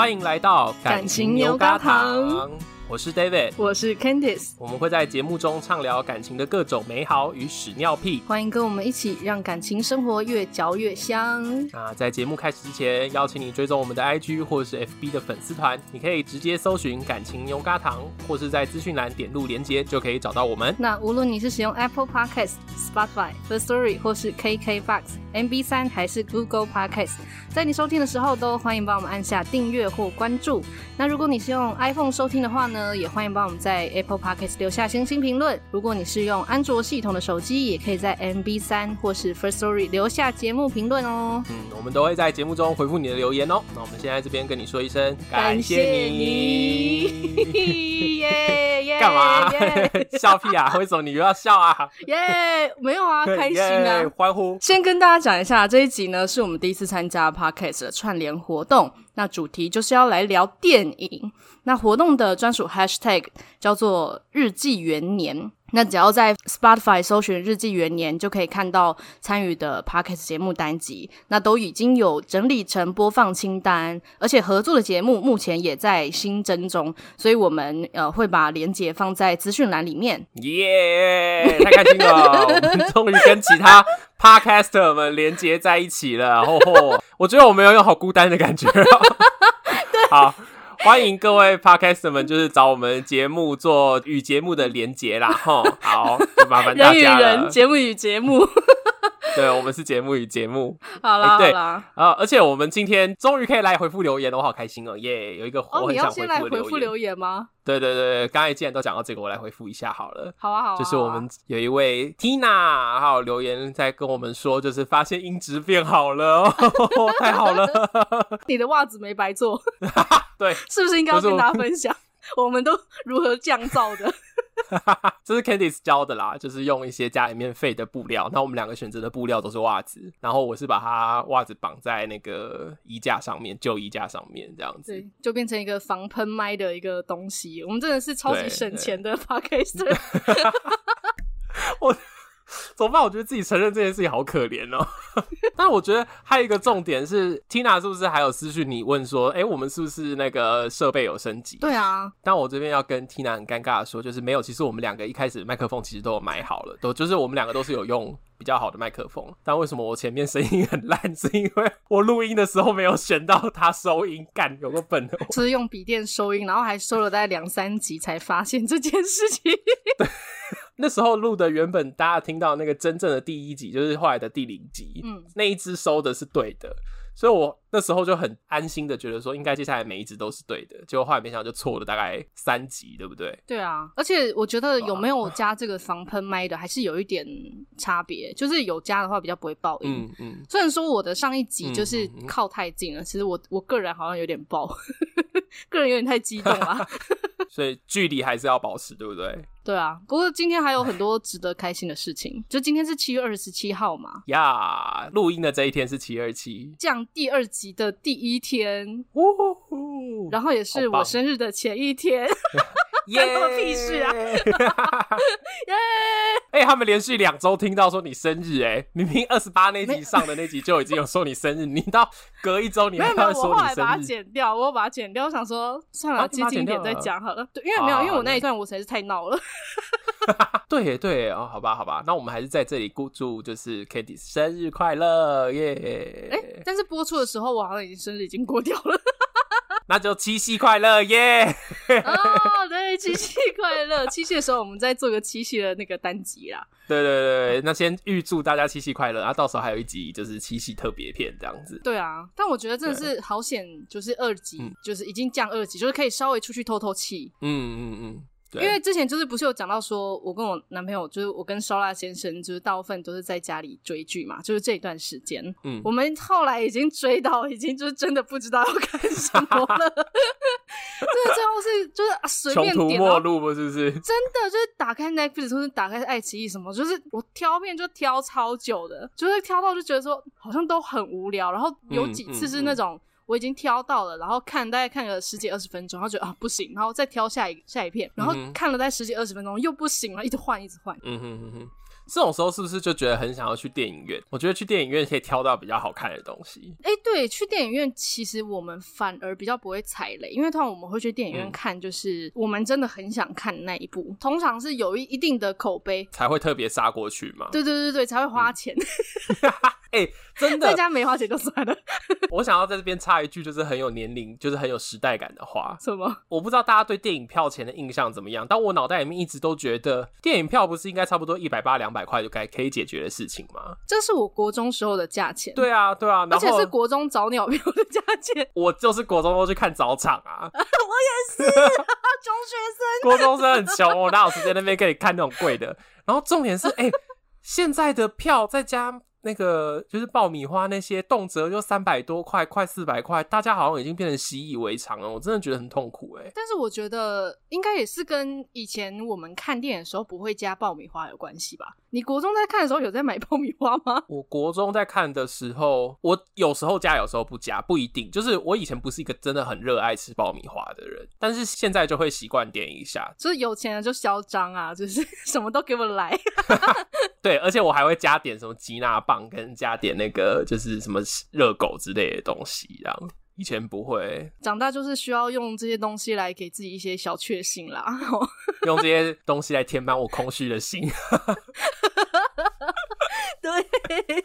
欢迎来到感情牛轧糖。我是 David，我是 Candice，我们会在节目中畅聊感情的各种美好与屎尿屁。欢迎跟我们一起让感情生活越嚼越香。那在节目开始之前，邀请你追踪我们的 IG 或者是 FB 的粉丝团，你可以直接搜寻“感情牛轧糖”，或是在资讯栏点入连接就可以找到我们。那无论你是使用 Apple Podcast、Spotify、Firstory 或是 KKBOX、MB3 还是 Google Podcast，在你收听的时候都欢迎帮我们按下订阅或关注。那如果你是用 iPhone 收听的话呢，也欢迎帮我们在 Apple Podcast 留下星星评论。如果你是用安卓系统的手机，也可以在 MB 三或是 First Story 留下节目评论哦。嗯，我们都会在节目中回复你的留言哦。那我们现在这边跟你说一声感谢你。耶耶！干嘛？笑屁啊？为什么你又要笑啊？耶！没有啊，开心啊！欢呼！先跟大家讲一下，这一集呢是我们第一次参加 Podcast 的串联活动。那主题就是要来聊电影。那活动的专属 Hashtag 叫做“日记元年”。那只要在 Spotify 搜寻“日记元年”，就可以看到参与的 Podcast 节目单集。那都已经有整理成播放清单，而且合作的节目目前也在新增中，所以我们呃会把连接放在资讯栏里面。耶、yeah！太开心了，我们终于跟其他 Podcaster 们连接在一起了。吼吼，我觉得我们有种好孤单的感觉。对，好。欢迎各位 podcast 们，就是找我们节目做与节目的连接啦，吼，好，麻烦大家了。人，节目与节目，对，我们是节目与节目。好啦，欸、对好啦，啊，而且我们今天终于可以来回复留言了，我好开心哦，耶、yeah！有一个我很想回复的留言。哦，你要先来回复留言吗？对对对，刚才既然都讲到这个，我来回复一下好了。好啊，好啊。就是我们有一位 Tina，还有留言在跟我们说，就是发现音质变好了，哦，太好了。你的袜子没白做。对，是不是应该要跟大家分享，我们都 如何降噪的？这是 Candice 教的啦，就是用一些家里面废的布料。那我们两个选择的布料都是袜子，然后我是把它袜子绑在那个衣架上面，旧衣架上面这样子，对，就变成一个防喷麦的一个东西。我们真的是超级省钱的 Podcaster。我。怎么办？我觉得自己承认这件事情好可怜哦。但我觉得还有一个重点是，Tina 是不是还有私讯你问说，哎、欸，我们是不是那个设备有升级？对啊。但我这边要跟 Tina 很尴尬的说，就是没有。其实我们两个一开始麦克风其实都有买好了，都就是我们两个都是有用比较好的麦克风。但为什么我前面声音很烂？是因为我录音的时候没有选到它收音，干有个笨的。是用笔电收音，然后还收了大概两三集才发现这件事情。对。那时候录的原本大家听到那个真正的第一集，就是后来的第零集，嗯，那一支收的是对的，所以我那时候就很安心的觉得说，应该接下来每一支都是对的，结果后来没想到就错了大概三集，对不对？对啊，而且我觉得有没有加这个防喷麦的，还是有一点差别，就是有加的话比较不会爆音。嗯嗯，虽然说我的上一集就是靠太近了，嗯嗯嗯，其实我我个人好像有点爆，个人有点太激动了。所以距离还是要保持，对不对？对啊。不过今天还有很多值得开心的事情，就今天是七月二十七号嘛。呀，录音的这一天是七二七，降第二集的第一天，然后也是我生日的前一天。关我屁事啊！耶！哎，他们连续两周听到说你生日，哎，明明二十八那集上的那集就已经有说你生日，你到隔一周你还要说你生日。我后来把它剪掉，我把它剪掉，我想说算了，接近点再讲好了。对，因为没有，因为我那一段我实在是太闹了。对对哦，好吧好吧，那我们还是在这里恭祝就是 Candice 生日快乐耶！哎，但是播出的时候我好像已经生日已经过掉了。那就七夕快乐耶！哦，对，七夕快乐！七夕的时候，我们再做个七夕的那个单集啦。对对对，那先预祝大家七夕快乐，然后到时候还有一集就是七夕特别片这样子。对啊，但我觉得真的是好险，就是二级，就是已经降二级，就是可以稍微出去透透气。嗯嗯嗯。因为之前就是不是有讲到说，我跟我男朋友就是我跟烧腊先生，就是大部分都是在家里追剧嘛，就是这一段时间，嗯，我们后来已经追到已经就是真的不知道要看什么了，就是最后是就是随便点，穷途末路是不是？真的就是打开 Netflix 或者打开爱奇艺什么，就是我挑片就挑超久的，就是挑到就觉得说好像都很无聊，然后有几次是那种。嗯嗯嗯我已经挑到了，然后看大概看个十几二十分钟，然后觉得啊不行，然后再挑下一下一片，然后看了大概十几二十分钟又不行了，一直换一直换。嗯哼哼哼，这种时候是不是就觉得很想要去电影院？我觉得去电影院可以挑到比较好看的东西。哎、欸，对，去电影院其实我们反而比较不会踩雷，因为通常我们会去电影院看，就是我们真的很想看那一部，嗯、通常是有一一定的口碑才会特别杀过去嘛。对对对对，才会花钱。哎、嗯欸，真的，在家没花钱就算了。我想要在这边插一句，就是很有年龄，就是很有时代感的话。什么？我不知道大家对电影票钱的印象怎么样，但我脑袋里面一直都觉得，电影票不是应该差不多一百八两百块就该可以解决的事情吗？这是我国中时候的价钱。对啊，对啊，而且是国中早鸟票的价钱。我就是国中都去看早场啊。我也是，中学生。国中生很穷，我哪有时间那边可以看那种贵的？然后重点是，哎、欸，现在的票在家。那个就是爆米花那些动辄就三百多块，快四百块，大家好像已经变成习以为常了。我真的觉得很痛苦哎。但是我觉得应该也是跟以前我们看电影的时候不会加爆米花有关系吧？你国中在看的时候有在买爆米花吗？我国中在看的时候，我有时候加，有时候不加，不一定。就是我以前不是一个真的很热爱吃爆米花的人，但是现在就会习惯点一下。就是有钱人就嚣张啊，就是 什么都给我来。对，而且我还会加点什么吉拿棒，跟加点那个就是什么热狗之类的东西，这样以前不会。长大就是需要用这些东西来给自己一些小确幸啦，用这些东西来填满我空虚的心。对，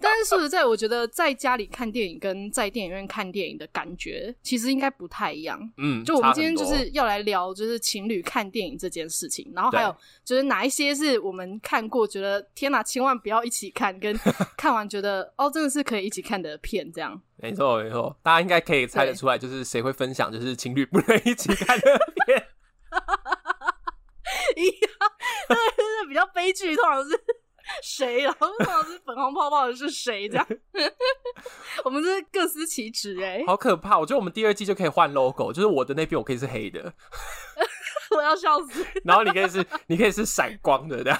但是说实在，我觉得在家里看电影跟在电影院看电影的感觉，其实应该不太一样。嗯，就我们今天就是要来聊，就是情侣看电影这件事情，然后还有就是哪一些是我们看过，觉得天哪，千万不要一起看，跟 看完觉得哦，真的是可以一起看的片，这样。没错，没错，大家应该可以猜得出来，就是谁会分享，就是情侣不能一起看的片。一样，对，就是比较悲剧，通常是。谁？然后通常是粉红泡泡的是谁？这样，我们是各司其职哎，好可怕！我觉得我们第二季就可以换 logo，就是我的那边我可以是黑的，我要笑死。然后你可以是，你可以是闪光的这样。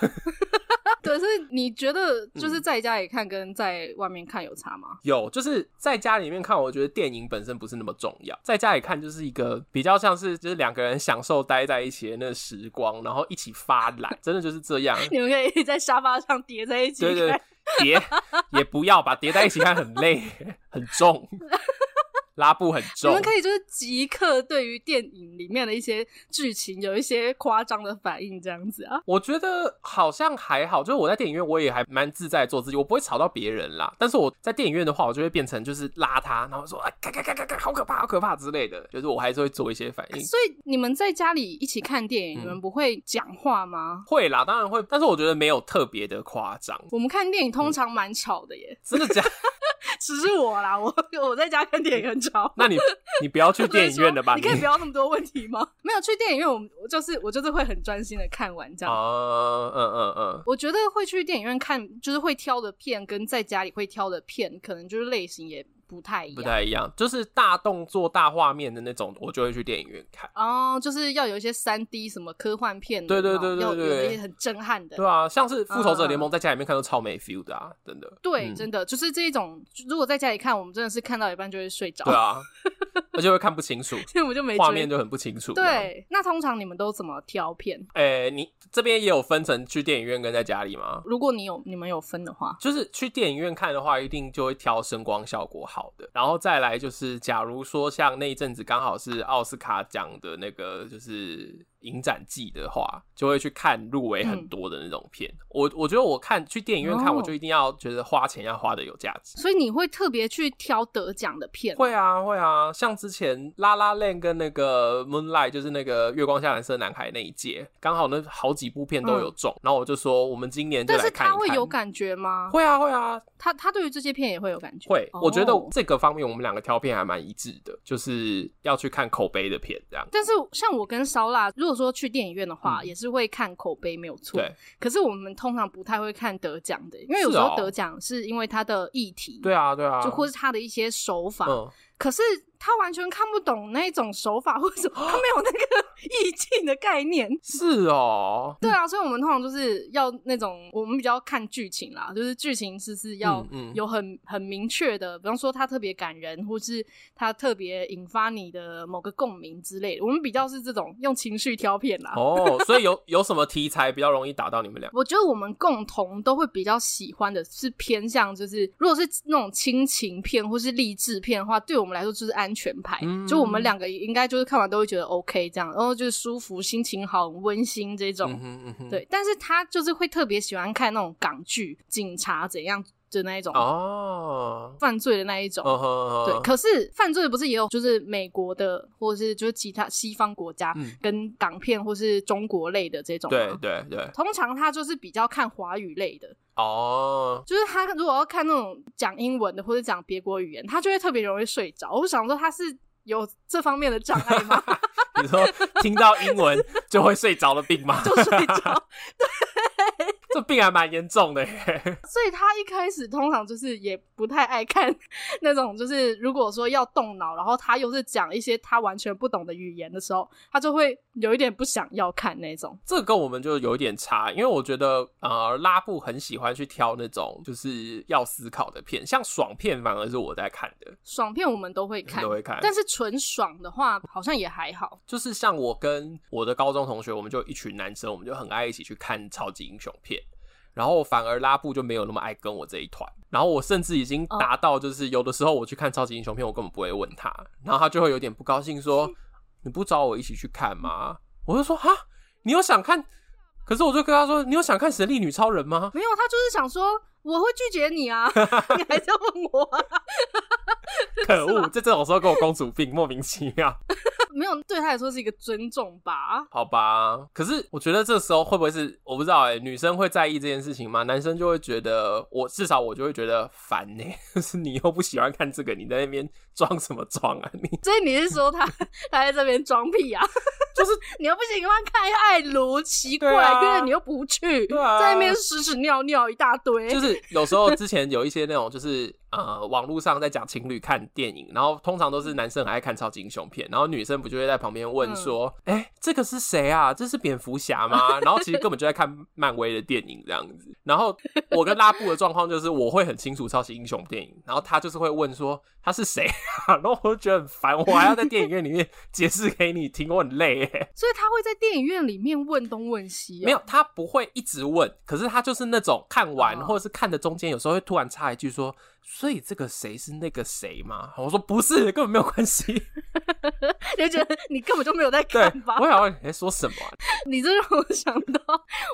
可是你觉得就是在家里看跟在外面看有差吗？有，就是在家里面看，我觉得电影本身不是那么重要。在家里看就是一个比较像是就是两个人享受待在一起的那个时光，然后一起发懒，真的就是这样。你们可以在沙发上叠在一起，对对对，叠也不要吧，叠在一起看很累，很重。拉布很重，你们可以就是即刻对于电影里面的一些剧情有一些夸张的反应，这样子啊？我觉得好像还好，就是我在电影院我也还蛮自在做自己，我不会吵到别人啦。但是我在电影院的话，我就会变成就是拉他，然后说啊，咔咔咔咔咔，好可怕，好可怕之类的，就是我还是会做一些反应。所以你们在家里一起看电影，嗯、你们不会讲话吗？会啦，当然会，但是我觉得没有特别的夸张。我们看电影通常蛮吵的耶，嗯、真的假？只是我啦，我我在家看电影很吵。那你你不要去电影院的吧？你可以不要那么多问题吗？没有去电影院，我我就是我就是会很专心的看完这样。哦，嗯嗯嗯。我觉得会去电影院看，就是会挑的片跟在家里会挑的片，可能就是类型也。不太一样，不太一样，就是大动作、大画面的那种，我就会去电影院看。哦，就是要有一些三 D 什么科幻片，对对对对对，有一些很震撼的。对啊，像是复仇者联盟，在家里面看都超没 feel 的啊，真的。对，真的就是这一种，如果在家里看，我们真的是看到一半就会睡着。对啊，而且会看不清楚，所以我们就没画面就很不清楚。对，那通常你们都怎么挑片？诶，你这边也有分成去电影院跟在家里吗？如果你有你们有分的话，就是去电影院看的话，一定就会挑声光效果好的，然后。再来就是，假如说像那一阵子刚好是奥斯卡奖的那个，就是。影展季的话，就会去看入围很多的那种片。嗯、我我觉得我看去电影院看，我就一定要觉得花钱要花的有价值。所以你会特别去挑得奖的片？会啊会啊，像之前 La La Land 跟那个 Moonlight，就是那个月光下蓝色男孩那一届，刚好那好几部片都有中。嗯、然后我就说，我们今年就来看看。但是他会有感觉吗？会啊会啊，他他对于这些片也会有感觉。会，我觉得这个方面我们两个挑片还蛮一致的，就是要去看口碑的片这样。但是像我跟烧腊，如果说去电影院的话。话也是会看口碑没有错，对。可是我们通常不太会看得奖的，因为有时候得奖是因为它的议题，对啊对啊，就或是它的一些手法。可是他完全看不懂那种手法或者他没有那个 意境的概念。是哦，对啊，所以我们通常就是要那种，我们比较看剧情啦，就是剧情是是要有很、很明确的，比方说他特别感人，或是他特别引发你的某个共鸣之类的。我们比较是这种用情绪挑片啦。哦，所以有 有什么题材比较容易打到你们俩？我觉得我们共同都会比较喜欢的是偏向，就是如果是那种亲情片或是励志片的话，对我们来说就是安全牌。嗯、就我们两个应该就是看完都会觉得 OK 这样，然后就是舒服、心情好、很温馨这种。嗯嗯嗯、对，但是他就是会特别喜欢看那种港剧，警察怎样。的那一种哦，犯罪的那一种，哦、对。可是犯罪不是也有，就是美国的，或者是就是其他西方国家跟港片，或是中国类的这种。对对对。通常他就是比较看华语类的哦，就是他如果要看那种讲英文的或者讲别国语言，他就会特别容易睡着。我想说他是有这方面的障碍吗？你说听到英文就会睡着的病吗？就睡着。对。这病还蛮严重的耶，所以他一开始通常就是也不太爱看那种，就是如果说要动脑，然后他又是讲一些他完全不懂的语言的时候，他就会有一点不想要看那种。这个跟我们就有一点差，因为我觉得呃拉布很喜欢去挑那种就是要思考的片，像爽片反而是我在看的。爽片我们都会看，都会看，但是纯爽的话好像也还好。就是像我跟我的高中同学，我们就一群男生，我们就很爱一起去看超级英雄片。然后反而拉布就没有那么爱跟我这一团，然后我甚至已经达到，就是有的时候我去看超级英雄片，我根本不会问他，然后他就会有点不高兴，说：“你不找我一起去看吗？”我就说：“哈，你有想看？”可是我就跟他说：“你有想看神力女超人吗？”没有，他就是想说我会拒绝你啊，你还是要问我啊？可恶，在这种时候跟我公主病，莫名其妙。没有，对他来说是一个尊重吧？好吧，可是我觉得这时候会不会是我不知道哎、欸，女生会在意这件事情吗？男生就会觉得我至少我就会觉得烦呢、欸，就是你又不喜欢看这个，你在那边装什么装啊？你所以你是说他他在这边装屁啊？就是你又不喜欢看爱卢，奇怪，因为、啊、你又不去，啊、在那边屎屎尿尿一大堆。就是有时候之前有一些那种就是。呃，网络上在讲情侣看电影，然后通常都是男生很爱看超级英雄片，然后女生不就会在旁边问说：“哎、嗯欸，这个是谁啊？这是蝙蝠侠吗？” 然后其实根本就在看漫威的电影这样子。然后我跟拉布的状况就是，我会很清楚超级英雄电影，然后他就是会问说他是谁啊？然后我就觉得很烦，我还要在电影院里面解释给你听，我很累耶。所以他会在电影院里面问东问西、哦？没有，他不会一直问，可是他就是那种看完或者是看的中间，有时候会突然插一句说。所以这个谁是那个谁吗？我说不是，根本没有关系。你觉得你根本就没有在看吧？我想问你在说什么、啊？你这让我想到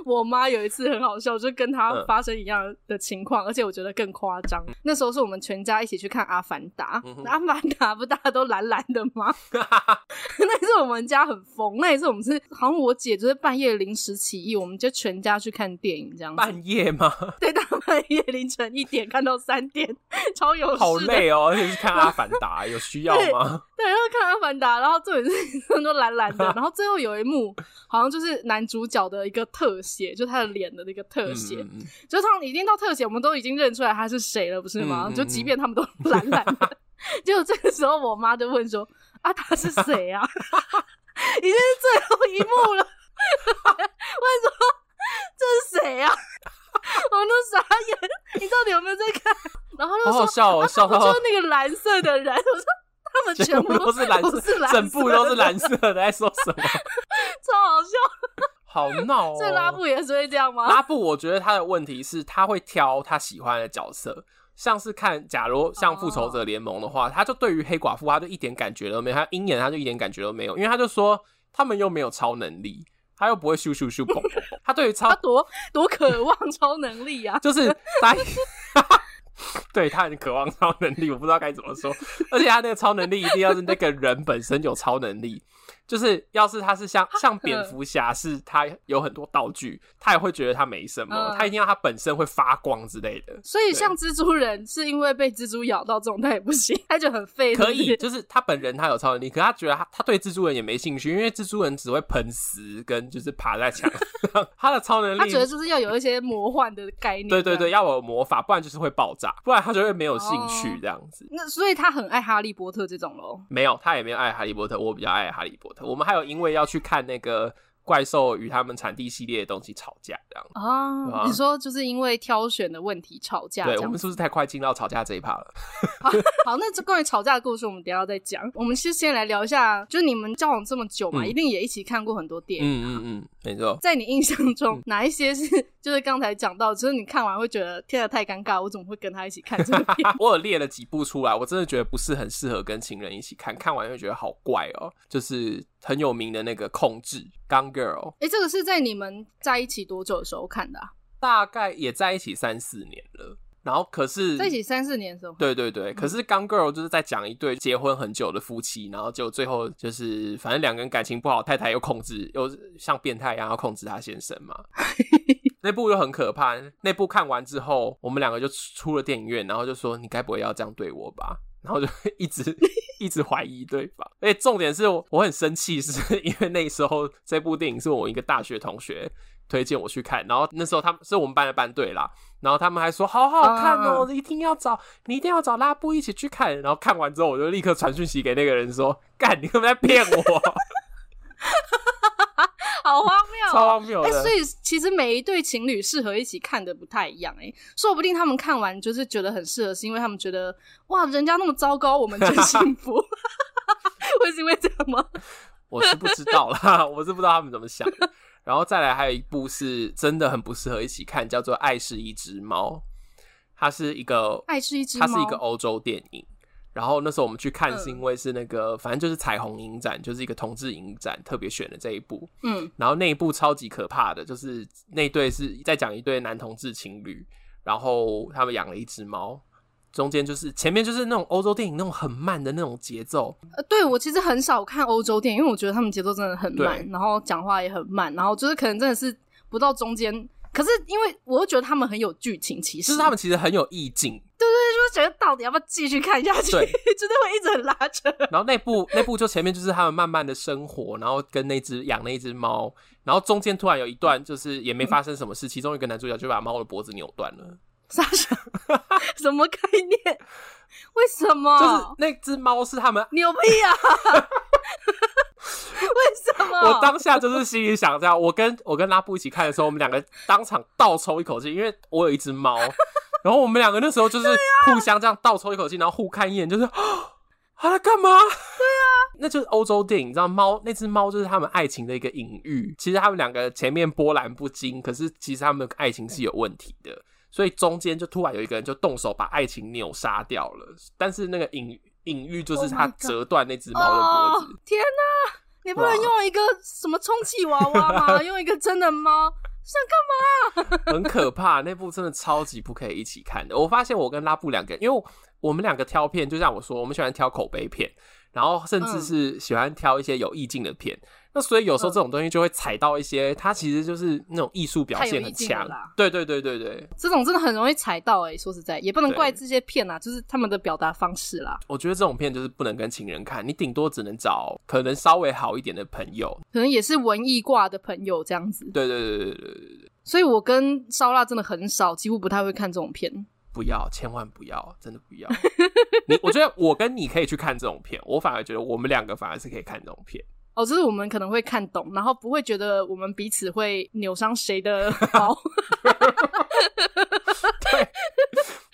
我妈有一次很好笑，就跟她发生一样的情况，嗯、而且我觉得更夸张。那时候是我们全家一起去看《阿凡达》阿凡达》不大家都蓝蓝的吗？那一次我们家很疯，那一次我们是好像我姐就是半夜临时起意，我们就全家去看电影这样子。半夜吗？对，大半夜凌晨一点看到三点。超有好累哦，而且是看《阿凡达》，有需要吗？对，然后看《阿凡达》，然后这里是很多蓝蓝的，然后最后有一幕好像就是男主角的一个特写，就他的脸的那个特写，嗯、就他已经到特写，我们都已经认出来他是谁了，不是吗？嗯、就即便他们都蓝蓝的，结果这个时候我妈就问说：“啊，他是谁啊？”已经是最后一幕了，问说：“这是谁啊？”我都傻眼，你到底有没有在看？然后就说，好好笑哦，笑到就是那个蓝色的人，我说他们全部都是蓝色，整部都是蓝色的，在说什么？超好笑，好闹哦！这拉布也是会这样吗？拉布，我觉得他的问题是他会挑他喜欢的角色，像是看，假如像复仇者联盟的话，他就对于黑寡妇，他就一点感觉都没有；他鹰眼，他就一点感觉都没有，因为他就说他们又没有超能力。他又不会咻咻咻砰他对于超他多多渴望超能力啊！就是他，对他很渴望超能力，我不知道该怎么说。而且他那个超能力一定要是那个人本身有超能力。就是要是他是像像蝙蝠侠，是他有很多道具，他也会觉得他没什么，嗯、他一定要他本身会发光之类的。所以像蜘蛛人是因为被蜘蛛咬到这种他也不行，他就很废。可以，就是他本人他有超能力，可是他觉得他他对蜘蛛人也没兴趣，因为蜘蛛人只会喷死跟就是爬在墙上，他的超能力他觉得就是要有一些魔幻的概念。对对对，要有魔法，不然就是会爆炸，不然他就会没有兴趣这样子。哦、那所以他很爱哈利波特这种喽？没有，他也没有爱哈利波特，我比较爱哈利波特。我们还有因为要去看那个。怪兽与他们产地系列的东西吵架，这样啊？吧你说就是因为挑选的问题吵架？对，我们是不是太快进到吵架这一趴了？好，好，那这关于吵架的故事，我们等一下再讲。我们先先来聊一下，就是你们交往这么久嘛，嗯、一定也一起看过很多电影。嗯嗯嗯，没错。在你印象中，嗯、哪一些是就是刚才讲到，就是你看完会觉得天啊太尴尬，我怎么会跟他一起看这个片？我有列了几部出来，我真的觉得不是很适合跟情人一起看，看完会觉得好怪哦，就是。很有名的那个控制 Gone Girl，哎、欸，这个是在你们在一起多久的时候看的？啊？大概也在一起三四年了。然后可是在一起三四年的时候，对对对。可是 Gone Girl 就是在讲一对结婚很久的夫妻，然后就最后就是反正两个人感情不好，太太又控制，又像变态一样要控制他先生嘛。那部又很可怕。那部看完之后，我们两个就出了电影院，然后就说：“你该不会要这样对我吧？”然后就 一直一直怀疑对方，而且重点是我我很生气，是 因为那时候这部电影是我一个大学同学推荐我去看，然后那时候他们是我们班的班队啦，然后他们还说好好看哦，一定要找你一定要找拉布一起去看，然后看完之后我就立刻传讯息给那个人说，干，你有没有在骗我？好荒谬，超荒谬！哎、欸，所以其实每一对情侣适合一起看的不太一样，哎，说不定他们看完就是觉得很适合，是因为他们觉得哇，人家那么糟糕，我们真幸福，会是因为这样吗？我是不知道啦，我是不知道他们怎么想的。然后再来还有一部是真的很不适合一起看，叫做《爱是一只猫》，它是一个爱是一只猫，它是一个欧洲电影。然后那时候我们去看，是因为是那个，嗯、反正就是彩虹影展，就是一个同志影展，特别选的这一部。嗯，然后那一部超级可怕的，就是那对是在讲一对男同志情侣，然后他们养了一只猫，中间就是前面就是那种欧洲电影那种很慢的那种节奏。呃，对，我其实很少看欧洲电影，因为我觉得他们节奏真的很慢，然后讲话也很慢，然后就是可能真的是不到中间。可是因为我又觉得他们很有剧情，其实就是他们其实很有意境，觉得到底要不要继续看下去，对，真的会一直很拉扯。然后那部那部就前面就是他们慢慢的生活，然后跟那只养那只猫，然后中间突然有一段就是也没发生什么事，嗯、其中一个男主角就把猫的脖子扭断了。啥什什么概念？为什么？就是那只猫是他们牛逼啊！为什么？我当下就是心里想这样，我跟我跟拉布一起看的时候，我们两个当场倒抽一口气，因为我有一只猫，然后我们两个那时候就是互相这样倒抽一口气，然后互看一眼，就是啊，他在干嘛？对啊，那就是欧洲电影，你知道猫那只猫就是他们爱情的一个隐喻。其实他们两个前面波澜不惊，可是其实他们的爱情是有问题的，所以中间就突然有一个人就动手把爱情扭杀掉了。但是那个隐隐喻就是他折断那只猫的脖子。Oh、天哪！你不能用一个什么充气娃娃吗？用一个真的猫，想干嘛？很可怕，那部真的超级不可以一起看的。我发现我跟拉布两个人，因为我们两个挑片，就像我说，我们喜欢挑口碑片。然后甚至是喜欢挑一些有意境的片，嗯、那所以有时候这种东西就会踩到一些，它其实就是那种艺术表现很强。对对对对对，这种真的很容易踩到哎、欸、说实在，也不能怪这些片啊，就是他们的表达方式啦。我觉得这种片就是不能跟情人看，你顶多只能找可能稍微好一点的朋友，可能也是文艺挂的朋友这样子。对对对对对对对。所以我跟烧腊真的很少，几乎不太会看这种片。不要，千万不要，真的不要。你，我觉得我跟你可以去看这种片，我反而觉得我们两个反而是可以看这种片。哦，就是我们可能会看懂，然后不会觉得我们彼此会扭伤谁的毛。对。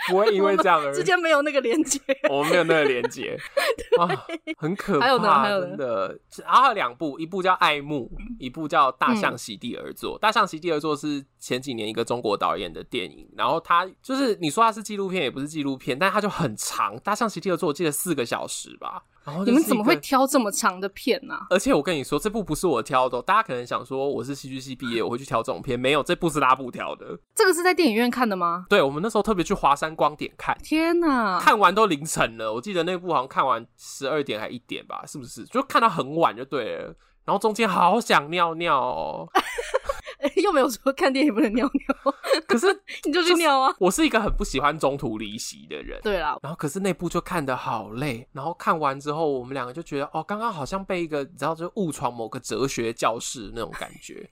不会因为这样而之间没有那个连接，我们没有那个连接 对啊，很可怕，还有呢，还有真的。还有两部，一部叫《爱慕》，一部叫《大象席地而坐》。嗯《大象席地而坐》是前几年一个中国导演的电影，然后它就是你说它是纪录片，也不是纪录片，但它就很长，《大象席地而坐》我记得四个小时吧。你们怎么会挑这么长的片呢、啊？而且我跟你说，这部不是我挑的。大家可能想说，我是戏剧系毕业，我会去挑这种片。没有，这部是拉布挑的。这个是在电影院看的吗？对，我们那时候特别去华山光点看。天哪，看完都凌晨了。我记得那部好像看完十二点还一点吧，是不是？就看到很晚就对了。然后中间好想尿尿哦。又没有说看电影不能尿尿，可是 你就去尿啊！我是一个很不喜欢中途离席的人。对啦，然后可是那部就看得好累，然后看完之后，我们两个就觉得哦，刚刚好像被一个你知道，就误闯某个哲学教室那种感觉，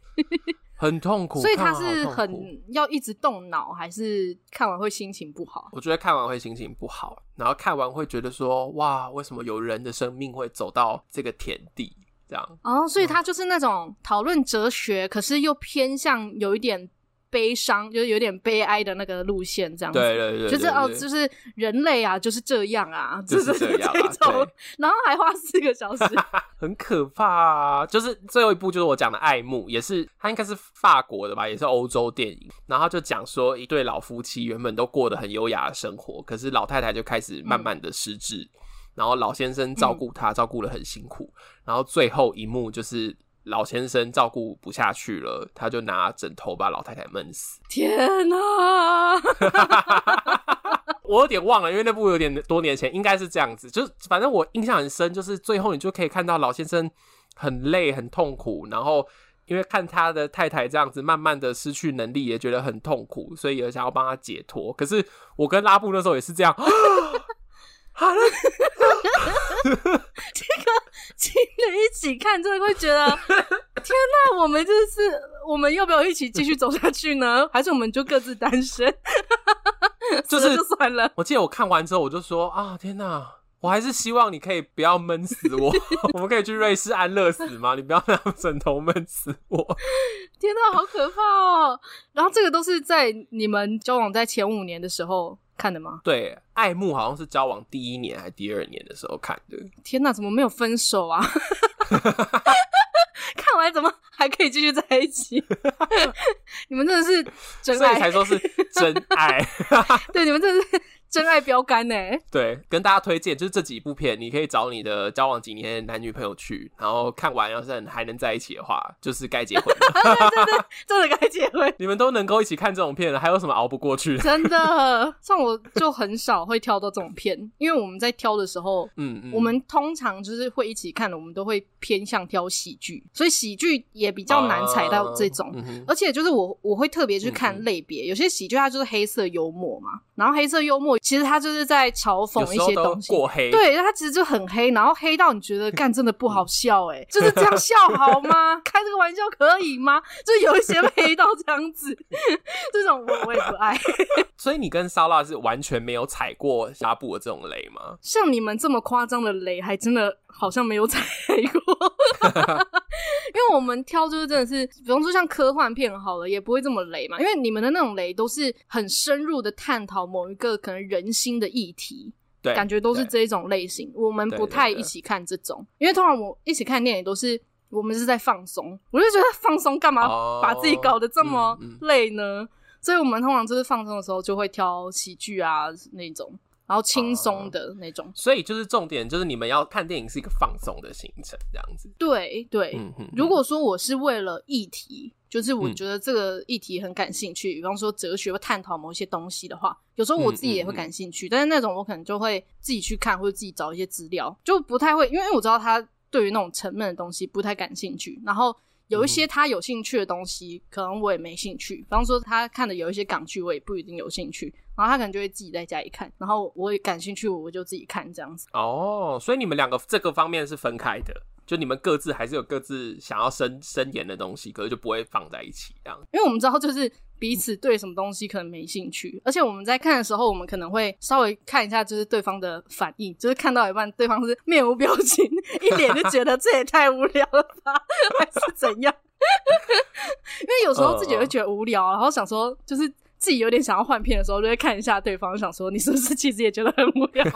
很痛苦。所以他是很要一直动脑，还是看完会心情不好？我觉得看完会心情不好，然后看完会觉得说哇，为什么有人的生命会走到这个田地？这样哦，所以他就是那种讨论哲学，嗯，可是又偏向有一点悲伤，就是有点悲哀的那个路线，这样子。对对对，就是哦，就是人类啊，就是这样啊，就是这样，啊，这种，然后还花四个小时，很可怕啊！就是最后一部，就是我讲的《爱慕》，也是他应该是法国的吧，也是欧洲电影。然后就讲说，一对老夫妻原本都过得很优雅的生活，可是老太太就开始慢慢的失智。嗯然后老先生照顾他，照顾的很辛苦。嗯。然后最后一幕就是老先生照顾不下去了，他就拿枕头把老太太闷死。天哪！我有点忘了，因为那部有点多年前，应该是这样子。就反正我印象很深，就是最后你就可以看到老先生很累、很痛苦，然后因为看他的太太这样子慢慢的失去能力，也觉得很痛苦，所以也想要帮他解脱。可是我跟拉布那时候也是这样。好了，这个情侣一起看，真的会觉得 天哪！我们就是我们要不要一起继续走下去呢？还是我们就各自单身？就是就算了。我记得我看完之后，我就说啊，天哪！我还是希望你可以不要闷死我。我们可以去瑞士安乐死吗？你不要拿枕头闷死我。天哪，好可怕哦！然后这个都是在你们交往在前五年的时候看的吗？对，爱慕好像是交往第一年还是第二年的时候看的。天哪，怎么没有分手啊？看完怎么还可以继续在一起？你们真的是真爱，所以才说是真爱。对，你们真的是。真爱标杆呢？对，跟大家推荐就是这几部片，你可以找你的交往几年的男女朋友去，然后看完，要是还能在一起的话，就是该结婚了。对对对，真的该结婚。你们都能够一起看这种片了，还有什么熬不过去？真的，像我就很少会挑到这种片，因为我们在挑的时候，嗯嗯，我们通常就是会一起看的，我们都会偏向挑喜剧，所以喜剧也比较难踩到这种。啊嗯、而且就是我我会特别去看类别、嗯，有些喜剧它就是黑色幽默嘛，然后黑色幽默。其实他就是在嘲讽一些东西，过黑。对，他其实就很黑，然后黑到你觉得干真的不好笑哎、欸，就是这样笑好吗？开这个玩笑可以吗？就有一些黑到这样子，这种我我也不爱。所以你跟莎拉是完全没有踩过纱布的这种雷吗？像你们这么夸张的雷，还真的好像没有踩过。因为我们挑就是真的是，比方说像科幻片好了，也不会这么雷嘛。因为你们的那种雷都是很深入的探讨某一个可能人心的议题，对，感觉都是这一种类型。我们不太一起看这种，因为通常我一起看电影都是我们是在放松，我就觉得放松干嘛把自己搞得这么累呢？哦嗯嗯、所以我们通常就是放松的时候就会挑喜剧啊那种。然后轻松的那种，uh, 所以就是重点，就是你们要看电影是一个放松的行程，这样子。对对、如果说我是为了议题，就是我觉得这个议题很感兴趣，嗯、比方说哲学或探讨某一些东西的话，有时候我自己也会感兴趣。但是那种我可能就会自己去看，或者自己找一些资料，就不太会，因为我知道他对于那种沉闷的东西不太感兴趣。然后有一些他有兴趣的东西，可能我也没兴趣。比方说他看的有一些港剧，我也不一定有兴趣。然后他可能就会自己在家里看，然后我也感兴趣，我就自己看这样子。哦，所以你们两个这个方面是分开的，就你们各自还是有各自想要深深研的东西，可是就不会放在一起这样。因为我们知道，就是彼此对什么东西可能没兴趣，而且我们在看的时候，我们可能会稍微看一下，就是对方的反应，就是看到一半，对方是面无表情，一脸就觉得这也太无聊了吧，还是怎样？因为有时候自己会觉得无聊，然后想说就是。自己有点想要换片的时候，就会看一下对方，想说你是不是其实也觉得很无聊？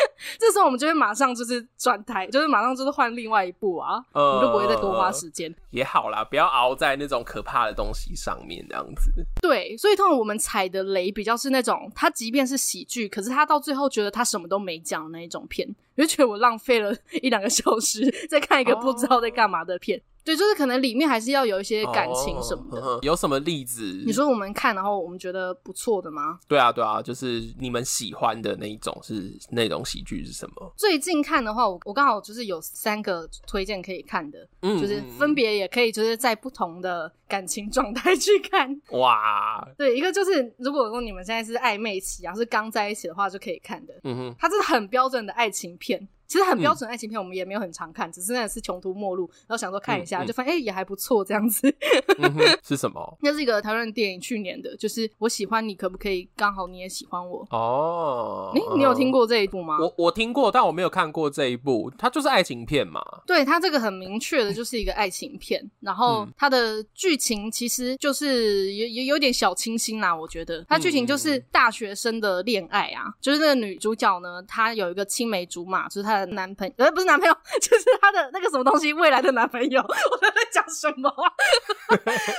这时候我们就会马上就是转台，就是马上就是换另外一部啊，我、呃、们就不会再多花时间。也好啦，不要熬在那种可怕的东西上面，这样子。对，所以通常我们踩的雷比较是那种，他即便是喜剧，可是他到最后觉得他什么都没讲的那一种片，就觉得我浪费了一两个小时在看一个不知道在干嘛的片。哦对，就是可能里面还是要有一些感情什么的。哦、有什么例子？你说我们看，然后我们觉得不错的吗？对啊，对啊，就是你们喜欢的那一种是那种喜剧是什么？最近看的话，我我刚好就是有三个推荐可以看的，嗯，就是分别也可以就是在不同的感情状态去看。哇，对，一个就是如果说你们现在是暧昧期，然后是刚在一起的话，就可以看的。嗯哼，它是很标准的爱情片。其实很标准爱情片，我们也没有很常看，嗯、只是那是穷途末路，然后想说看一下，嗯嗯、就发现哎、欸、也还不错这样子。嗯、是什么？那是一个台湾电影，去年的，就是我喜欢你，可不可以刚好你也喜欢我？哦，你你有听过这一部吗？我我听过，但我没有看过这一部。它就是爱情片嘛？对，它这个很明确的就是一个爱情片，然后它的剧情其实就是有有有点小清新啦。我觉得它剧情就是大学生的恋爱啊，嗯、就是那个女主角呢，她有一个青梅竹马，就是她的。男朋友，呃，不是男朋友，就是他的那个什么东西，未来的男朋友。我在讲什么啊？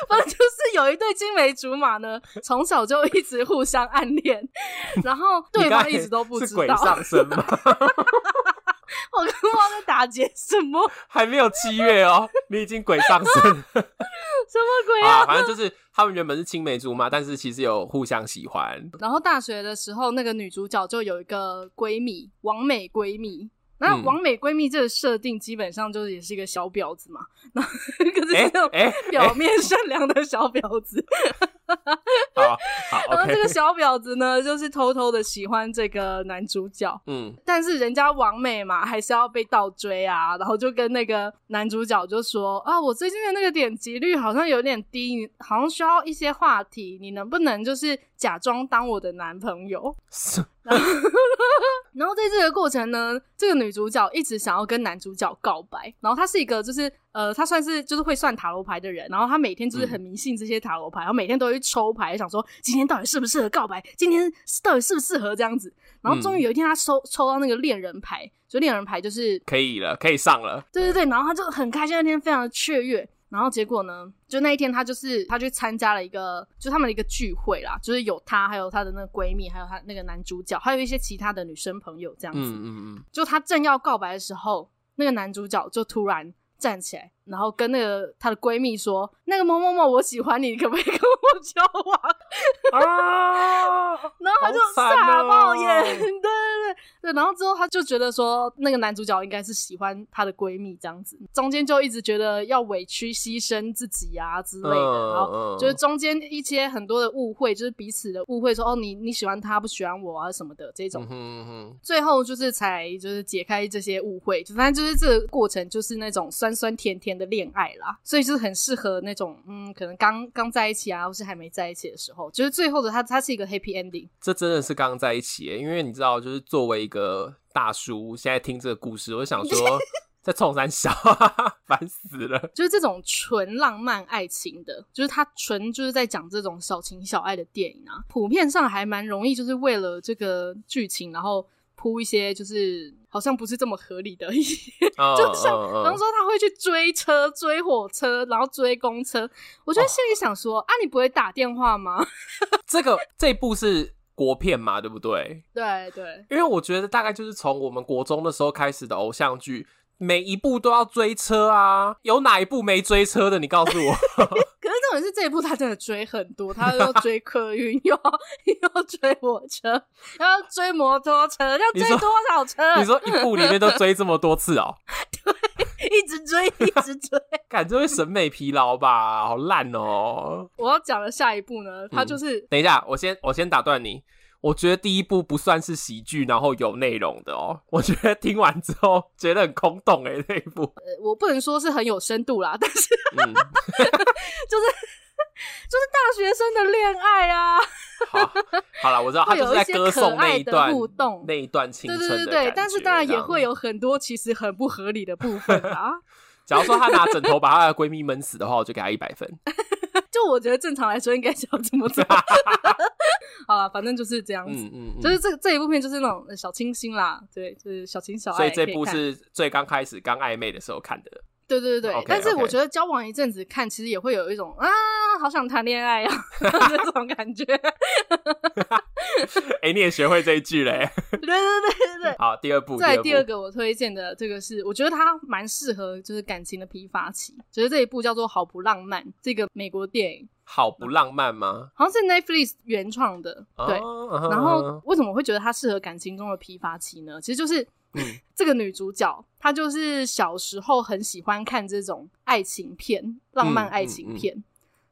反正就是有一对青梅竹马呢，从小就一直互相暗恋，然后对方一直都不知道。是鬼上身吗？我刚刚在打劫什么？还没有七月哦，你已经鬼上身？什么鬼啊？啊，反正就是他们原本是青梅竹马，但是其实有互相喜欢。然后大学的时候，那个女主角就有一个闺蜜，王美闺蜜。那完美闺蜜这个设定基本上就是也是一个小婊子嘛，那可是那种 表面善良的小婊子。好，好，然后这个小婊子呢，就是偷偷的喜欢这个男主角，嗯，但是人家网美嘛，还是要被倒追啊，然后就跟那个男主角就说啊，我最近的那个点击率好像有点低，好像需要一些话题，你能不能就是假装当我的男朋友？然后，然后在这个过程呢，这个女主角一直想要跟男主角告白，然后她是一个就是。呃，她算是就是会算塔罗牌的人，然后她每天就是很迷信这些塔罗牌，嗯、然后每天都会抽牌，想说今天到底适不适合告白，今天到底适不适合这样子。然后终于有一天，她抽抽到那个恋人牌，就恋人牌就是可以了，可以上了。对对对，然后她就很开心，那天非常的雀跃。然后结果呢，就那一天她就是她去参加了一个，就他们的一个聚会啦，就是有她，还有她的那个闺蜜，还有她那个男主角，还有一些其他的女生朋友这样子。嗯嗯嗯。就她正要告白的时候，那个男主角就突然。站起来，然后跟那个她的闺蜜说：“那个某某某，我喜欢你，可不可以跟我交往？” 啊！然后她就傻冒眼，对对对对。然后之后她就觉得说，那个男主角应该是喜欢她的闺蜜这样子，中间就一直觉得要委屈牺牲自己啊之类的，然后就是中间一些很多的误会，就是彼此的误会说，说哦，你你喜欢他，不喜欢我啊什么的这种。嗯哼，最后就是才就是解开这些误会，就反正就是这个过程就是那种酸。酸甜甜甜的恋爱啦，所以就是很适合那种嗯，可能刚刚在一起啊，或是还没在一起的时候，就是最后的他，他是一个 happy ending。这真的是刚在一起耶，因为你知道，就是作为一个大叔，现在听这个故事，我想说，在冲山小，烦死了。就是这种纯浪漫爱情的，就是他纯就是在讲这种小情小爱的电影啊，普遍上还蛮容易，就是为了这个剧情，然后。铺一些就是好像不是这么合理的一些，oh, 就像比方说他会去追车、追火车，然后追公车。我就心里想说，oh. 啊，你不会打电话吗？这个这一部是国片嘛，对不对？对对，因为我觉得大概就是从我们国中的时候开始的偶像剧，每一部都要追车啊，有哪一部没追车的？你告诉我。可是重点是这一部他真的追很多，他要追客运，又又追火车，要追摩托车，要追 多少车？你说，你说一部里面都追这么多次哦？对，一直追，一直追，感觉会审美疲劳吧？好烂哦！我要讲的下一部呢，他就是、嗯、等一下，我先我先打断你。我觉得第一部不算是喜剧，然后有内容的哦。我觉得听完之后觉得很空洞诶，这一部。呃，我不能说是很有深度啦，但是，嗯、就是就是大学生的恋爱啊。好，好了，我知道他就是在歌颂那一段互动，那一段青春的感觉。对对对对，但是当然也会有很多其实很不合理的部分啊。假如说他拿枕头把他的闺蜜闷死的话，我就给他一百分。就就我觉得正常来说应该是要这么做。好了，反正就是这样子。嗯嗯，嗯就是这这一部片就是那种小清新啦，对，就是小情小爱。所以这部是最刚开始刚暧昧的时候看的。对对对对，okay, 但是我觉得交往一阵子看，其实也会有一种啊，好想谈恋爱呀、啊、这种感觉。哎、欸，你也学会这一句嘞？对对对对对。好，第二部。再第二个我推荐的这个是，我觉得它蛮适合就是感情的批发期。觉得这一部叫做《好不浪漫》，这个美国电影。好不浪漫吗？好像是 Netflix 原创的。对。Oh, 然后为什么我会觉得它适合感情中的批发期呢？其实就是。嗯，这个女主角她就是小时候很喜欢看这种爱情片，浪漫爱情片。嗯嗯嗯、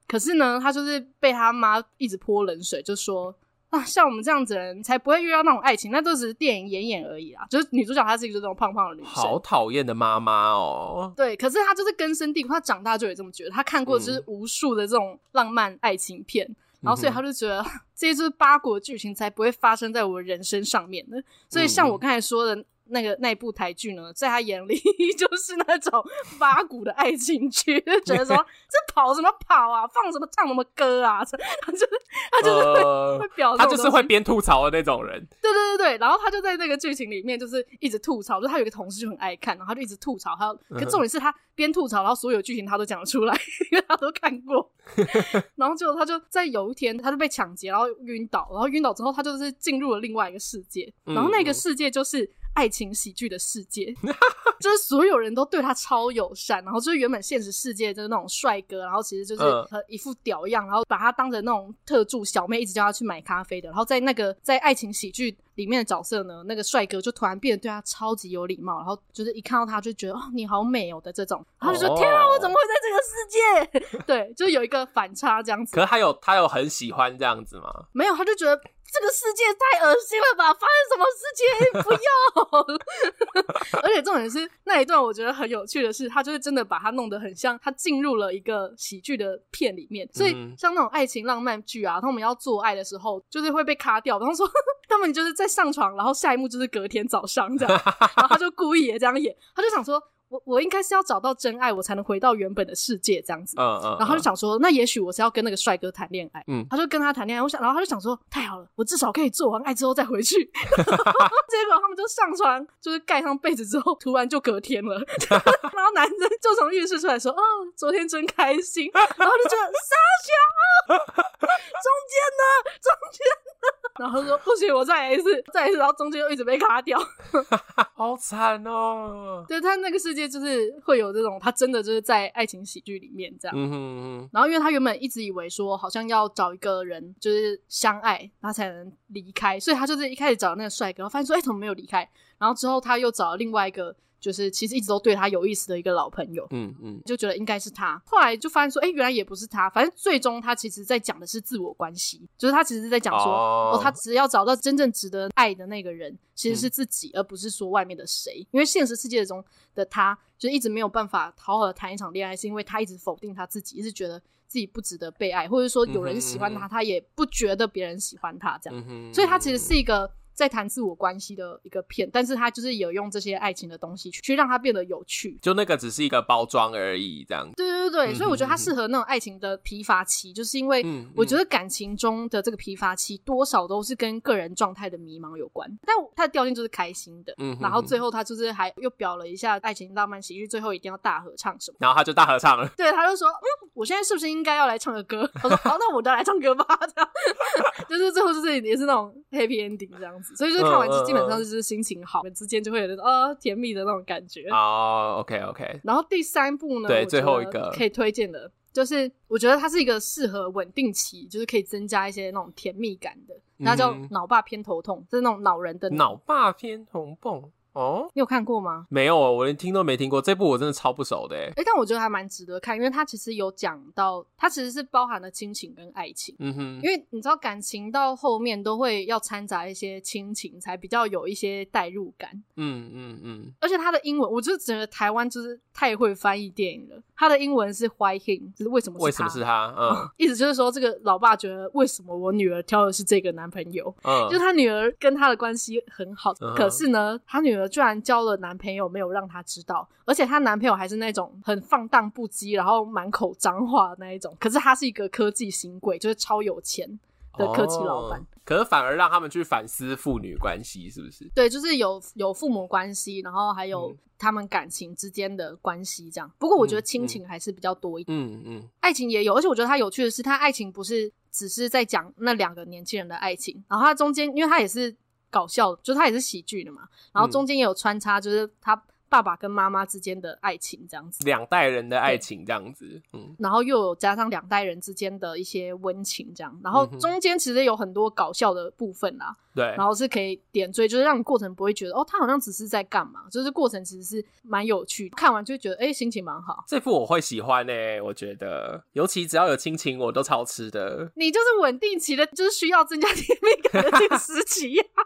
可是呢，她就是被她妈一直泼冷水，就说啊，像我们这样子的人才不会遇到那种爱情，那都只是电影演演而已啦。就是女主角她是一个这种胖胖的女生，好讨厌的妈妈哦。对，可是她就是根深蒂固，她长大就也这么觉得。她看过就是无数的这种浪漫爱情片，嗯、然后所以她就觉得、嗯、这些就是八国剧情才不会发生在我人生上面的。所以像我刚才说的。嗯那个那部台剧呢，在他眼里 就是那种八股的爱情剧，就觉得说 这跑什么跑啊，放什么唱什么歌啊，他就是他就是会、呃、会表，他就是会边吐槽的那种人。对对对对，然后他就在那个剧情里面就是一直吐槽，就他有一个同事就很爱看，然后他就一直吐槽，他可重点是他边吐槽，然后所有剧情他都讲得出来，因为他都看过。然后就他就在有一天，他就被抢劫，然后晕倒，然后晕倒之后，他就是进入了另外一个世界，然后那个世界就是。爱情喜剧的世界，就是所有人都对他超友善，然后就是原本现实世界就是那种帅哥，然后其实就是一副屌样，然后把他当成那种特助小妹，一直叫他去买咖啡的。然后在那个在爱情喜剧里面的角色呢，那个帅哥就突然变得对他超级有礼貌，然后就是一看到他就觉得哦，你好美哦的这种，然后就说、oh. 天啊，我怎么会在这个世界？对，就有一个反差这样子。可是他有他有很喜欢这样子吗？没有，他就觉得。这个世界太恶心了吧！发生什么事情？不要！而且重点是那一段，我觉得很有趣的是，他就是真的把它弄得很像他进入了一个喜剧的片里面。所以像那种爱情浪漫剧啊，他们要做爱的时候，就是会被卡掉。然后说 他们就是在上床，然后下一幕就是隔天早上这样，然后他就故意也这样演，他就想说。我我应该是要找到真爱，我才能回到原本的世界这样子。嗯嗯。然后他就想说，那也许我是要跟那个帅哥谈恋爱。嗯。他就跟他谈恋爱，我想，然后他就想说，太好了，我至少可以做完爱之后再回去。结果他们就上床，就是盖上被子之后，突然就隔天了。然后男生就从浴室出来说：“哦，昨天真开心。”然后就觉得傻笑，中间呢？中间呢？然后他说：“不行，我再来一次，再来一次。”然后中间又一直被卡掉，好惨哦。对，他那个世界。就是会有这种，他真的就是在爱情喜剧里面这样。嗯哼嗯哼。然后，因为他原本一直以为说，好像要找一个人就是相爱，他才能离开，所以他就是一开始找那个帅哥，发现说，哎，怎么没有离开？然后之后他又找了另外一个。就是其实一直都对他有意思的一个老朋友，嗯嗯，就觉得应该是他。后来就发现说，哎、欸，原来也不是他。反正最终他其实在讲的是自我关系，就是他其实是在讲说，哦，哦，他只要找到真正值得爱的那个人，其实是自己，嗯、而不是说外面的谁。因为现实世界中的他，就是一直没有办法好好的谈一场恋爱，是因为他一直否定他自己，一直觉得自己不值得被爱，或者说有人喜欢他，嗯、哼他也不觉得别人喜欢他这样。嗯、哼所以他其实是一个。在谈自我关系的一个片，但是他就是有用这些爱情的东西去去让它变得有趣，就那个只是一个包装而已，这样。对对对，所以我觉得它适合那种爱情的疲乏期，就是因为我觉得感情中的这个疲乏期多少都是跟个人状态的迷茫有关，但他的调性就是开心的，嗯，然后最后他就是还又表了一下爱情浪漫喜剧，最后一定要大合唱什么，然后他就大合唱了，对，他就说，嗯，我现在是不是应该要来唱个歌？他说，好，那我就来唱歌吧，这样，就是最后就是也是那种 happy ending 这样子，所以就看完就。基本上就是心情好，之间就会有那种啊甜蜜的那种感觉。哦、oh，OK OK。然后第三部呢，对，最后一个可以推荐的，就是我觉得它是一个适合稳定期，就是可以增加一些那种甜蜜感的。那叫《脑爸偏头痛》，就是那种恼人的脑爸偏头痛。哦，你有看过吗？没有，我连听都没听过。这部我真的超不熟的，哎、欸，但我觉得还蛮值得看，因为它其实有讲到，它其实是包含了亲情跟爱情。嗯哼，因为你知道感情到后面都会要掺杂一些亲情，才比较有一些代入感。嗯嗯嗯。而且它的英文，我就觉得台湾就是太会翻译电影了。它的英文是 Why him，就是为什么是？为什么是他？嗯，意思就是说，这个老爸觉得为什么我女儿挑的是这个男朋友？嗯，就是他女儿跟他的关系很好，嗯、可是呢，他女儿居然交了男朋友，没有让她知道，而且她男朋友还是那种很放荡不羁，然后满口脏话的那一种。可是他是一个科技新贵，就是超有钱的科技老板。哦，可是反而让他们去反思父女关系，是不是？对，就是有有父母关系，然后还有他们感情之间的关系这样。不过我觉得亲情还是比较多一点。嗯嗯，爱情也有，而且我觉得他有趣的是，他爱情不是只是在讲那两个年轻人的爱情，然后他中间，因为他也是搞笑，就是他也是喜剧的嘛，然后中间也有穿插，就是他。爸爸跟妈妈之间的爱情这样子，两代人的爱情这样子，嗯，然后又有加上两代人之间的一些温情这样，然后中间其实有很多搞笑的部分啦。对，然后是可以点缀，就是让你过程不会觉得哦，他好像只是在干嘛，就是过程其实是蛮有趣，看完就会觉得哎，心情蛮好。这部我会喜欢呢、欸，我觉得，尤其只要有亲情，我都超吃的。你就是稳定期的，就是需要增加甜蜜感的这个时期呀、啊。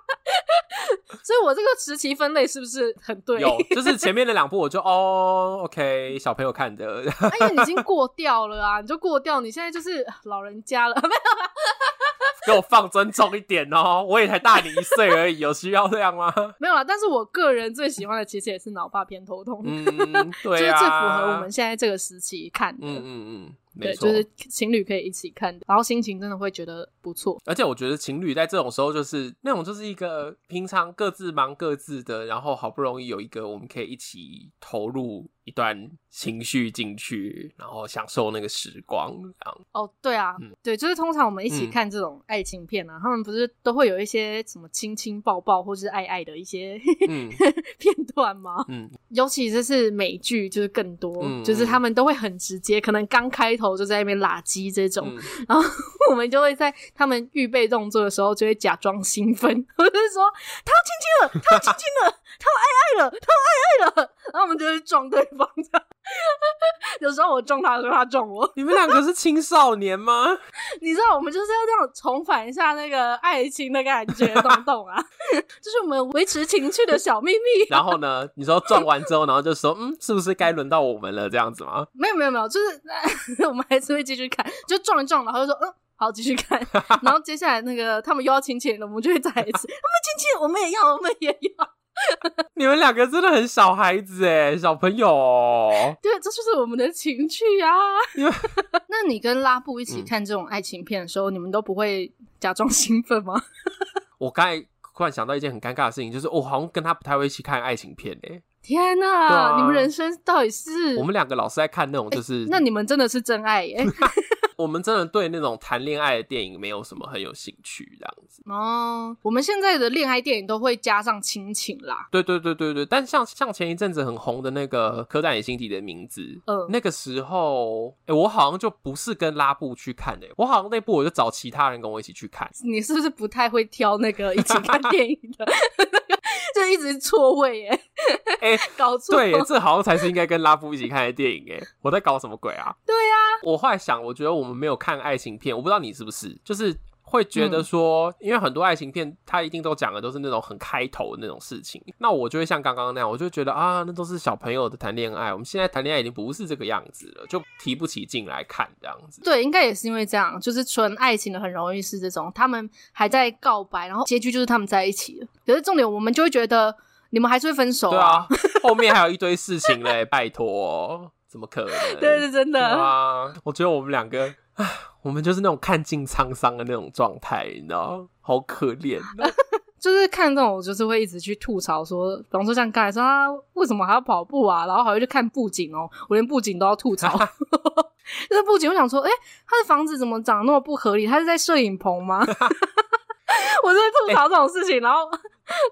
所以我这个时期分类是不是很对？有，就是前面的两部我就哦，OK，小朋友看的。哎呀，你已经过掉了啊，你就过掉，你现在就是老人家了，没有啦。给我放尊重一点哦，我也才大你一岁而已，有需要这样吗？没有啦，但是我个人最喜欢的其实也是脑霸偏头痛，嗯，对啊，就是最符合我们现在这个时期看的，嗯嗯嗯。对，就是情侣可以一起看，然后心情真的会觉得不错。而且我觉得情侣在这种时候，就是那种就是一个平常各自忙各自的，然后好不容易有一个我们可以一起投入一段情绪进去，然后享受那个时光，这样。哦，对啊，嗯、对，就是通常我们一起看这种爱情片啊，嗯、他们不是都会有一些什么亲亲抱抱或是爱爱的一些、嗯、片段吗？嗯，尤其是是美剧，就是更多，嗯、就是他们都会很直接，可能刚开头就在那边拉鸡这种，嗯、然后我们就会在他们预备动作的时候，就会假装兴奋，或者是说他要亲亲了，他要亲亲了，他要爱爱了，他要爱爱了，然后我们就会撞对方。有时候我撞他的时候，他撞我。你们两个是青少年吗？你知道，我们就是要这样重返一下那个爱情的感觉，懂不懂啊？就是我们维持情趣的小秘密。然后呢，你说撞完之后，然后就说，嗯，是不是该轮到我们了？这样子吗？没有没有没有，就是我们还是会继续看，就撞一撞，然后就说，嗯，好，继续看。然后接下来那个他们又要亲亲了，我们就会再一次，他们亲亲，我们也要，我们也要。你们两个真的很小孩子哎，小朋友哦。对，这就是我们的情趣啊。那你跟拉布一起看这种爱情片的时候，嗯、你们都不会假装兴奋吗？我刚才突然想到一件很尴尬的事情，就是我好像跟他不太会一起看爱情片哎。天哪，啊、你们人生到底是？我们两个老是在看那种，就是那你们真的是真爱耶。我们真的对那种谈恋爱的电影没有什么很有兴趣，这样子哦。我们现在的恋爱电影都会加上亲情啦。对对对对对，但像像前一阵子很红的那个《刻在你心底的名字》，嗯，那个时候，哎、欸，我好像就不是跟拉布去看的，我好像那部我就找其他人跟我一起去看。你是不是不太会挑那个一起看电影的？就一直错位耶，哎、欸，搞错，对，这好像才是应该跟拉布一起看的电影哎，我在搞什么鬼啊？对呀、啊，我后来想，我觉得我们没有看爱情片，我不知道你是不是，就是。会觉得说，嗯、因为很多爱情片，它一定都讲的都是那种很开头的那种事情。那我就会像刚刚那样，我就觉得啊，那都是小朋友的谈恋爱。我们现在谈恋爱已经不是这个样子了，就提不起劲来看这样子。对，应该也是因为这样，就是纯爱情的很容易是这种，他们还在告白，然后结局就是他们在一起了。可是重点，我们就会觉得你们还是会分手啊。对啊，后面还有一堆事情嘞，拜托，怎么可能？对，是真的啊。我觉得我们两个。唉，我们就是那种看尽沧桑的那种状态，你知道，好可怜。就是看这种，就是会一直去吐槽说，比方说像刚才说他为什么还要跑步啊，然后还会去看布景哦，我连布景都要吐槽。就是布景，我想说，诶、欸、他的房子怎么长那么不合理？他是在摄影棚吗？我就会吐槽这种事情，欸、然后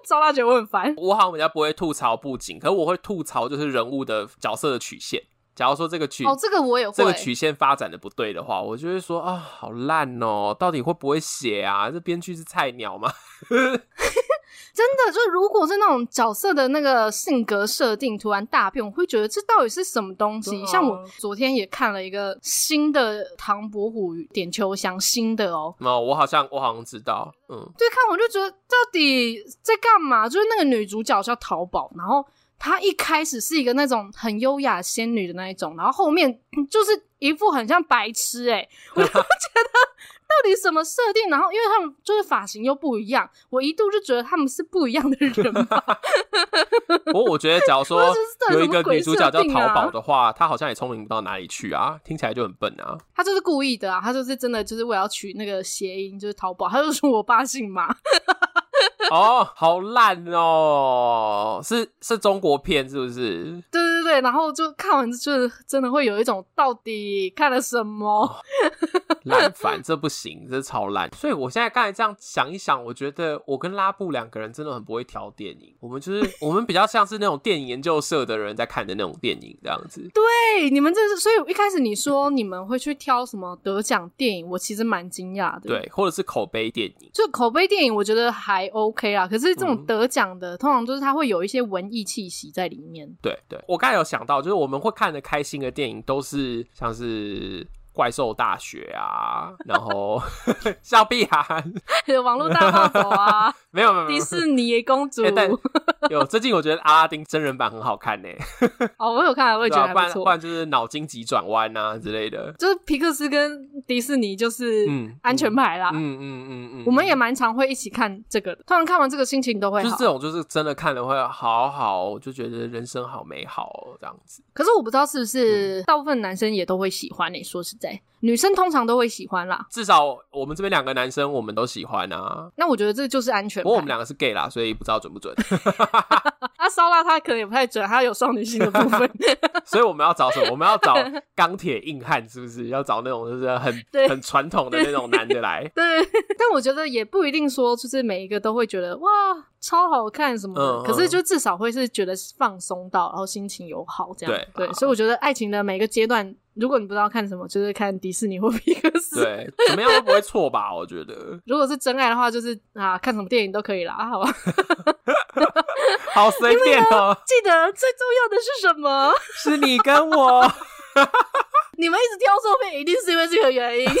赵大觉得我很烦。我好像比较不会吐槽布景，可是我会吐槽就是人物的角色的曲线。假如说这个曲哦，这个我也会，这个曲线发展的不对的话，我就会说啊，好烂哦，到底会不会写啊？这编剧是菜鸟吗？真的，就如果是那种角色的那个性格设定突然大变，我会觉得这到底是什么东西？啊、像我昨天也看了一个新的《唐伯虎点秋香》，新的哦。哦，我好像我好像知道，嗯，对，看我就觉得到底在干嘛？就是那个女主角叫淘宝，然后。她一开始是一个那种很优雅仙女的那一种，然后后面 就是一副很像白痴哎、欸、我就觉得到底什么设定？然后因为他们就是发型又不一样，我一度就觉得他们是不一样的人吧。不过我觉得，假如说 有一个女主角叫淘宝的话，她好像也聪明不到哪里去啊，听起来就很笨啊。她就是故意的啊，她就是真的就是为了要取那个谐音，就是淘宝，她就说我爸姓马。哦，好烂哦！是是中国片是不是？对对对，然后就看完就真的会有一种到底看了什么烂烦、哦，这不行，这超烂。所以我现在刚才这样想一想，我觉得我跟拉布两个人真的很不会挑电影。我们就是我们比较像是那种电影研究社的人在看的那种电影这样子。对，你们这是所以一开始你说你们会去挑什么得奖电影，我其实蛮惊讶的。对，或者是口碑电影，就口碑电影，我觉得还 OK 啦。可是这种得奖的，嗯、通常就是它会有一些文艺气息在里面。对对，我刚才有想到，就是我们会看的开心的电影，都是像是。怪兽大学啊，然后笑碧涵，网络大暴走啊，没有没有迪士尼公主，欸、有最近我觉得阿拉丁真人版很好看呢。哦，我有看，我也觉得还不错。不然就是脑筋急转弯啊之类的，就是皮克斯跟迪士尼就是安全牌啦。嗯嗯嗯嗯，嗯，我们也蛮常会一起看这个的，突然看完这个心情都会好。就是这种就是真的看了会好好，就觉得人生好美好哦，这样子。可是我不知道是不是大部分男生也都会喜欢呢？说实在。女生通常都会喜欢啦，至少我们这边两个男生我们都喜欢啊。那我觉得这就是安全。不过我们两个是 gay 啦，所以不知道准不准。啊，烧腊他可能也不太准，他有少女心的部分。所以我们要找什么？我们要找钢铁硬汉，是不是？要找那种就是很很传统的那种男的来。对，但我觉得也不一定说就是每一个都会觉得哇超好看什么的。嗯、可是就至少会是觉得放松到，然后心情友好这样。对对，所以我觉得爱情的每个阶段。如果你不知道看什么，就是看迪士尼或皮克斯。对，怎么样都不会错吧？我觉得。如果是真爱的话，就是啊，看什么电影都可以啦，啊好吧？好随便哦。记得最重要的是什么？是你跟我。你们一直挑错片，一定是因为这个原因。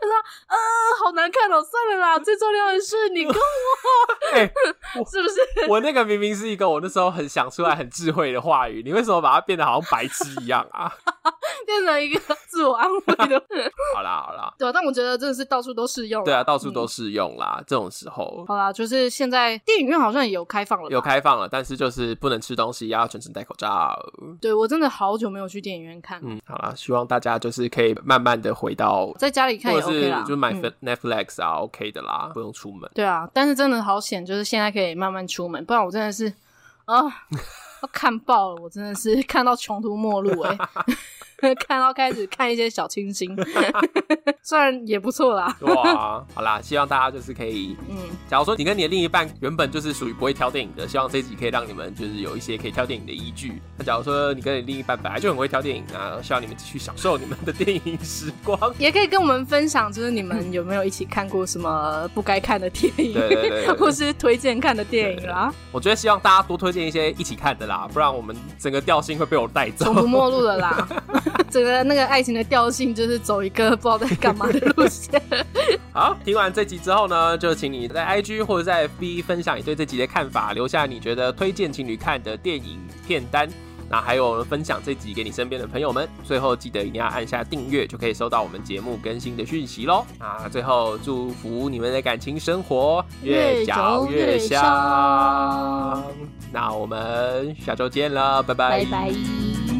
他说：“呃，好难看哦，算了啦。最重要的是你跟我，是不是？我那个明明是一个我那时候很想出来很智慧的话语，你为什么把它变得好像白痴一样啊？变成一个自我安慰的。好啦，好啦，对啊，但我觉得真的是到处都适用。对啊，到处都适用啦。嗯、这种时候，好啦，就是现在电影院好像也有开放了，有开放了，但是就是不能吃东西，要全程戴口罩。对，我真的好久没有去电影院看。嗯，好啦，希望大家就是可以慢慢的回到在家里看也 OK 啦。就买 Netflix 啊、嗯、，OK 的啦，不用出门。对啊，但是真的好险，就是现在可以慢慢出门，不然我真的是啊，要看爆了，我真的是看到穷途末路哎、欸。看到开始看一些小清新，虽然也不错啦。哇，好啦，希望大家就是可以，嗯，假如说你跟你的另一半原本就是属于不会挑电影的，希望这一集可以让你们就是有一些可以挑电影的依据。那假如说你跟你另一半本来就很会挑电影啊，希望你们继续享受你们的电影时光。也可以跟我们分享，就是你们有没有一起看过什么不该看的电影，对对对，或是推荐看的电影啦。我觉得希望大家多推荐一些一起看的啦，不然我们整个调性会被我带走，穷途末路的啦。整个那个爱情的调性就是走一个不知道在干嘛的路线。好，听完这集之后呢，就请你在 IG 或者在 FB 分享你对这集的看法，留下你觉得推荐情侣看的电影片单。那还有分享这集给你身边的朋友们。最后记得一定要按下订阅，就可以收到我们节目更新的讯息喽。啊，最后祝福你们的感情生活越嚼越香。越越香，那我们下周见了，拜拜。拜拜。